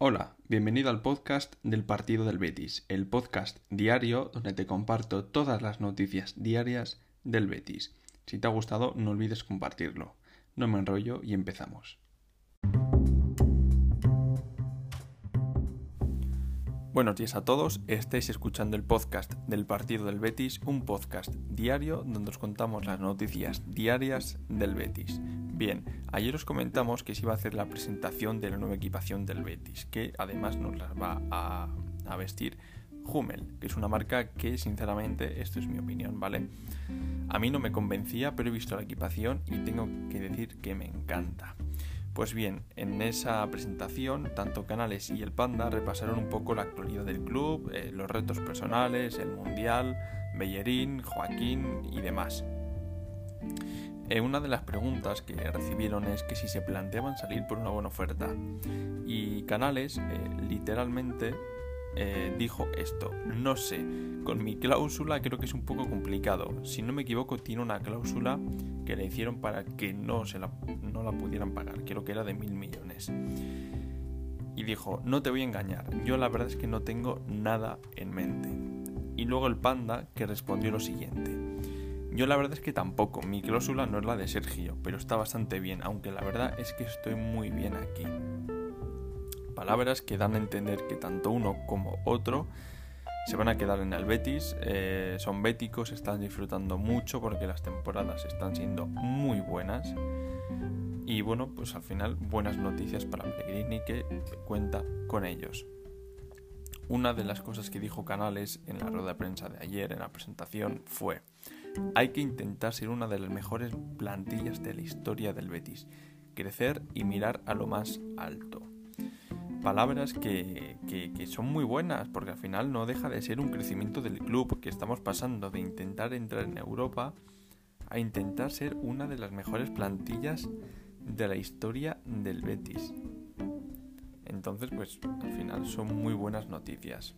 Hola, bienvenido al podcast del Partido del Betis, el podcast diario donde te comparto todas las noticias diarias del Betis. Si te ha gustado, no olvides compartirlo. No me enrollo y empezamos. Buenos días a todos, estáis escuchando el podcast del Partido del Betis, un podcast diario donde os contamos las noticias diarias del Betis. Bien, ayer os comentamos que se iba a hacer la presentación de la nueva equipación del Betis, que además nos la va a, vestir Hummel, que es una marca que sinceramente, esto es mi opinión, ¿vale? A mí no me convencía, pero he visto la equipación y tengo que decir que me encanta. Pues bien, en esa presentación, tanto Canales y el Panda repasaron un poco la actualidad del club, eh, los retos personales, el Mundial, Bellerín, Joaquín y demás. Eh, una de las preguntas que recibieron es que si se planteaban salir por una buena oferta. Y Canales eh, literalmente dijo esto, no sé, con mi cláusula creo que es un poco complicado. Si no me equivoco, tiene una cláusula que le hicieron para que no, se la, no la pudieran pagar, creo que era de mil millones. Y dijo, no te voy a engañar, yo la verdad es que no tengo nada en mente. Y luego el panda que respondió lo siguiente. Yo la verdad es que tampoco, mi cláusula no es la de Sergio, pero está bastante bien, aunque la verdad es que estoy muy bien aquí. Palabras que dan a entender que tanto uno como otro se van a quedar en el Betis, eh, son béticos, están disfrutando mucho porque las temporadas están siendo muy buenas. Y bueno, pues al final buenas noticias para Pellegrini que cuenta con ellos. Una de las cosas que dijo Canales en la rueda de prensa de ayer, en la presentación, fue, hay que intentar ser una de las mejores plantillas de la historia del Betis, crecer y mirar a lo más alto palabras que, son muy buenas, porque al final no deja de ser un crecimiento del club, que estamos pasando de intentar entrar en Europa a intentar ser una de las mejores plantillas de la historia del Betis. Entonces, pues al final son muy buenas noticias.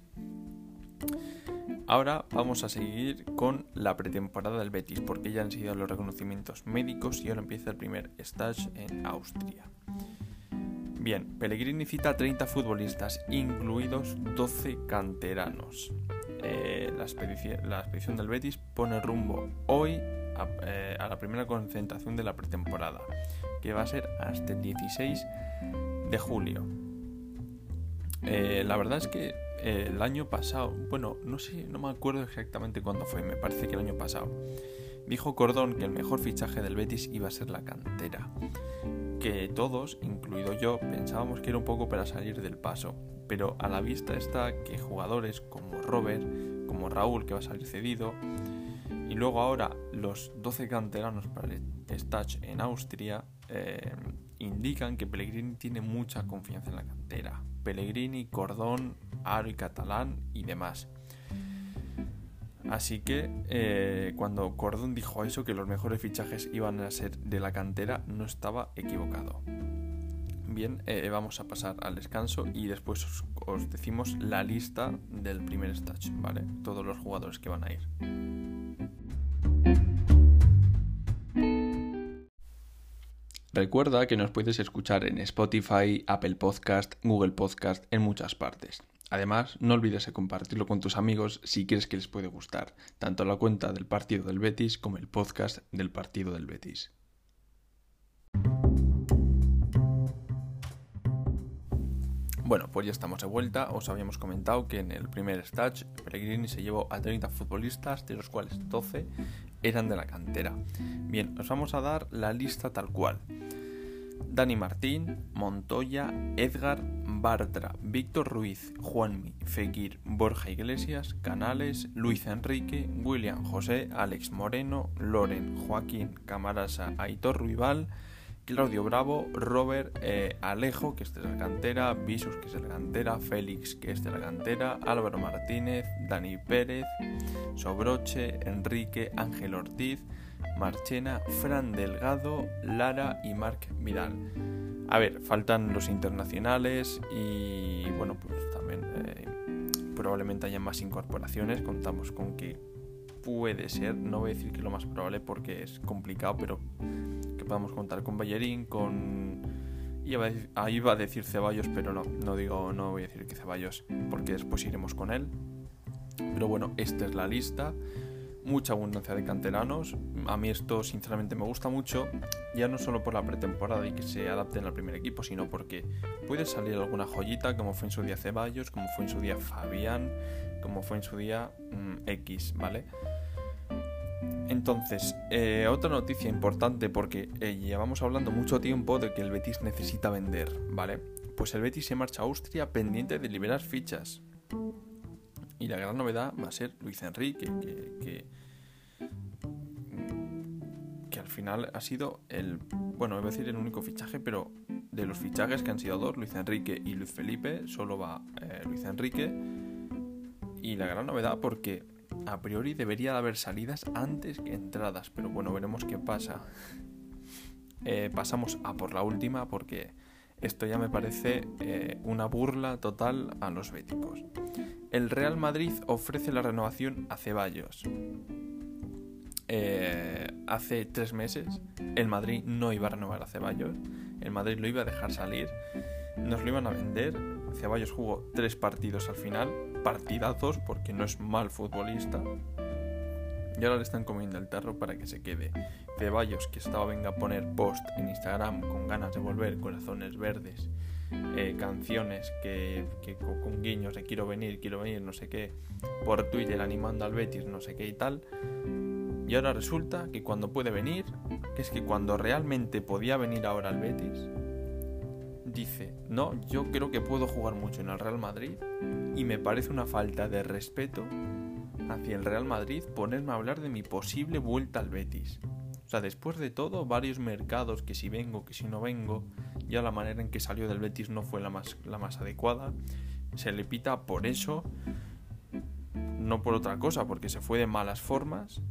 Ahora vamos a seguir con la pretemporada del Betis, porque ya han sido los reconocimientos médicos y ahora empieza el primer stage en Austria. Bien, Pellegrini cita 30 futbolistas, incluidos 12 canteranos. Eh, la, expedición, del Betis pone rumbo hoy eh, a, la primera concentración de la pretemporada, que va a ser hasta el 16 de julio. Eh, la verdad es que el año pasado, bueno, no sé, no me acuerdo exactamente cuándo fue, me parece que el año pasado, dijo Cordón que el mejor fichaje del Betis iba a ser la cantera que todos, incluido yo, pensábamos que era un poco para salir del paso, pero a la vista está que jugadores como Robert, como Raúl, que va a salir cedido, y luego ahora los 12 canteranos para el Stage en Austria, eh, indican que Pellegrini tiene mucha confianza en la cantera. Pellegrini, Cordón, Aro y Catalán y demás. Así que eh, cuando Cordón dijo eso, que los mejores fichajes iban a ser de la cantera, no estaba equivocado. Bien, eh, vamos a pasar al descanso y después os, decimos la lista del primer stage, ¿vale? Todos los jugadores que van a ir. Recuerda que nos puedes escuchar en Spotify, Apple Podcast, Google Podcast, en muchas partes. Además, no olvides de compartirlo con tus amigos si quieres que les puede gustar, tanto la cuenta del partido del Betis como el podcast del partido del Betis. Bueno, pues ya estamos de vuelta. Os habíamos comentado que en el primer stage Pellegrini se llevó a 30 futbolistas, de los cuales 12 eran de la cantera. Bien, os vamos a dar la lista tal cual. Dani Martín, Montoya, Edgar, Bartra, Víctor Ruiz, Juanmi, Fekir, Borja Iglesias, Canales, Luis Enrique, William José, Alex Moreno, Loren, Joaquín, Camarasa, Aitor Ruibal, Claudio Bravo, Robert eh, Alejo, que es de la cantera, Visus, que es de la cantera, Félix, que es de la cantera, Álvaro Martínez, Dani Pérez, Sobroche, Enrique, Ángel Ortiz, Marchena, Fran Delgado, Lara y Marc Vidal. A ver, faltan los internacionales y bueno, pues también eh, probablemente haya más incorporaciones. Contamos con que puede ser, no voy a decir que lo más probable porque es complicado, pero que podamos contar con Ballerín, con ahí iba a decir Ceballos, pero no, no digo, no voy a decir que Ceballos, porque después iremos con él. Pero bueno, esta es la lista. Mucha abundancia de canteranos. A mí esto sinceramente me gusta mucho, ya no solo por la pretemporada y que se adapten al primer equipo, sino porque puede salir alguna joyita, como fue en su día Ceballos, como fue en su día Fabián, como fue en su día mm, X, ¿vale? Entonces, eh, otra noticia importante porque eh, llevamos hablando mucho tiempo de que el Betis necesita vender, ¿vale? Pues el Betis se marcha a Austria pendiente de liberar fichas. Y la gran novedad va a ser Luis Enrique, que, que, al final ha sido el, bueno, iba a decir el único fichaje, pero de los fichajes que han sido dos, Luis Enrique y Luis Felipe, solo va eh, Luis Enrique. Y la gran novedad porque a priori debería de haber salidas antes que entradas, pero bueno, veremos qué pasa. Eh, pasamos a por la última porque esto ya me parece eh, una burla total a los béticos. El Real Madrid ofrece la renovación a Ceballos. Eh, hace tres meses el Madrid no iba a renovar a Ceballos, el Madrid lo iba a dejar salir, nos lo iban a vender, Ceballos jugó tres partidos al final, partidazos porque no es mal futbolista. Y ahora le están comiendo el tarro para que se quede. Ceballos, que estaba venga a poner post en Instagram con ganas de volver, corazones verdes, eh, canciones que, con guiños de quiero venir, quiero venir, no sé qué, por Twitter animando al Betis, no sé qué y tal. Y ahora resulta que cuando puede venir, es que cuando realmente podía venir ahora al Betis, dice, no, yo creo que puedo jugar mucho en el Real Madrid y me parece una falta de respeto hacia el Real Madrid ponerme a hablar de mi posible vuelta al Betis. O sea, después de todo, varios mercados, que si vengo, que si no vengo, ya la manera en que salió del Betis no fue la más, la más adecuada. Se le pita por eso, no por otra cosa, porque se fue de malas formas.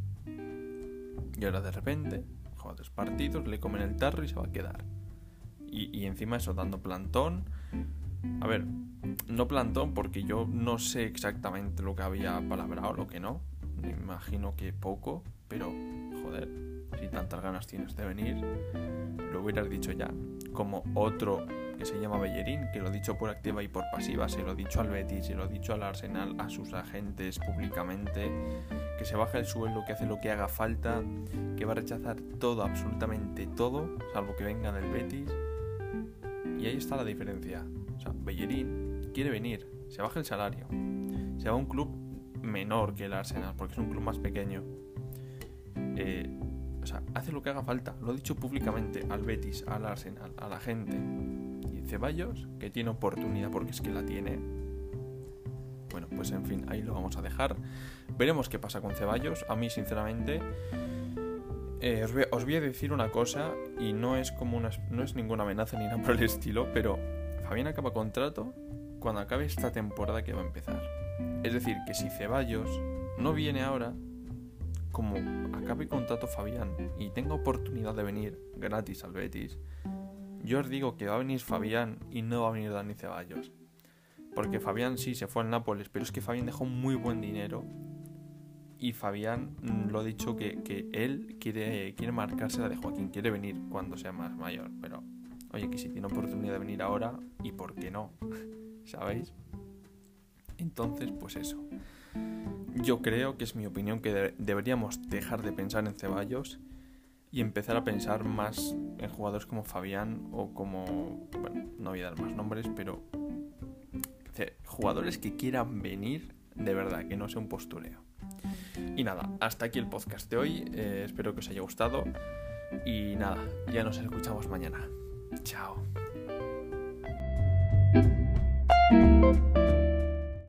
Y ahora de repente, juega tres partidos, le comen el tarro y se va a quedar. Y, y encima eso, dando plantón. A ver, no plantón porque yo no sé exactamente lo que había palabrado, lo que no. Me imagino que poco, pero joder, si tantas ganas tienes de venir, lo hubieras dicho ya. Como otro que se llama Bellerín, que lo he dicho por activa y por pasiva, se lo he dicho al Betis, se lo he dicho al Arsenal, a sus agentes públicamente, que se baja el sueldo, que hace lo que haga falta, que va a rechazar todo, absolutamente todo, salvo que venga del Betis. Y ahí está la diferencia. O sea, Bellerín quiere venir, se baja el salario, se va a un club menor que el Arsenal, porque es un club más pequeño. Eh, o sea, hace lo que haga falta, lo he dicho públicamente al Betis, al Arsenal, a la gente. Y Ceballos, que tiene oportunidad porque es que la tiene. Bueno, pues en fin, ahí lo vamos a dejar. Veremos qué pasa con Ceballos. A mí, sinceramente, eh, os, voy, a decir una cosa y no es como una, no es ninguna amenaza ni nada por el estilo, pero Fabián acaba contrato cuando acabe esta temporada que va a empezar. Es decir, que si Ceballos no viene ahora, como acabe contrato Fabián y tenga oportunidad de venir gratis al Betis, yo os digo que va a venir Fabián y no va a venir Dani Ceballos. Porque Fabián sí se fue al Nápoles, pero es que Fabián dejó muy buen dinero. Y Fabián mm, lo ha dicho que, que él quiere, quiere marcarse la de Joaquín, quiere venir cuando sea más mayor. Pero oye, que si tiene oportunidad de venir ahora, ¿y por qué no? ¿Sabéis? Entonces, pues eso. Yo creo que es mi opinión que deberíamos dejar de pensar en Ceballos y empezar a pensar más en jugadores como Fabián o como, bueno, no voy a dar más nombres, pero jugadores que quieran venir de verdad, que no sea un postureo. Y nada, hasta aquí el podcast de hoy, eh, espero que os haya gustado y nada, ya nos escuchamos mañana. Chao.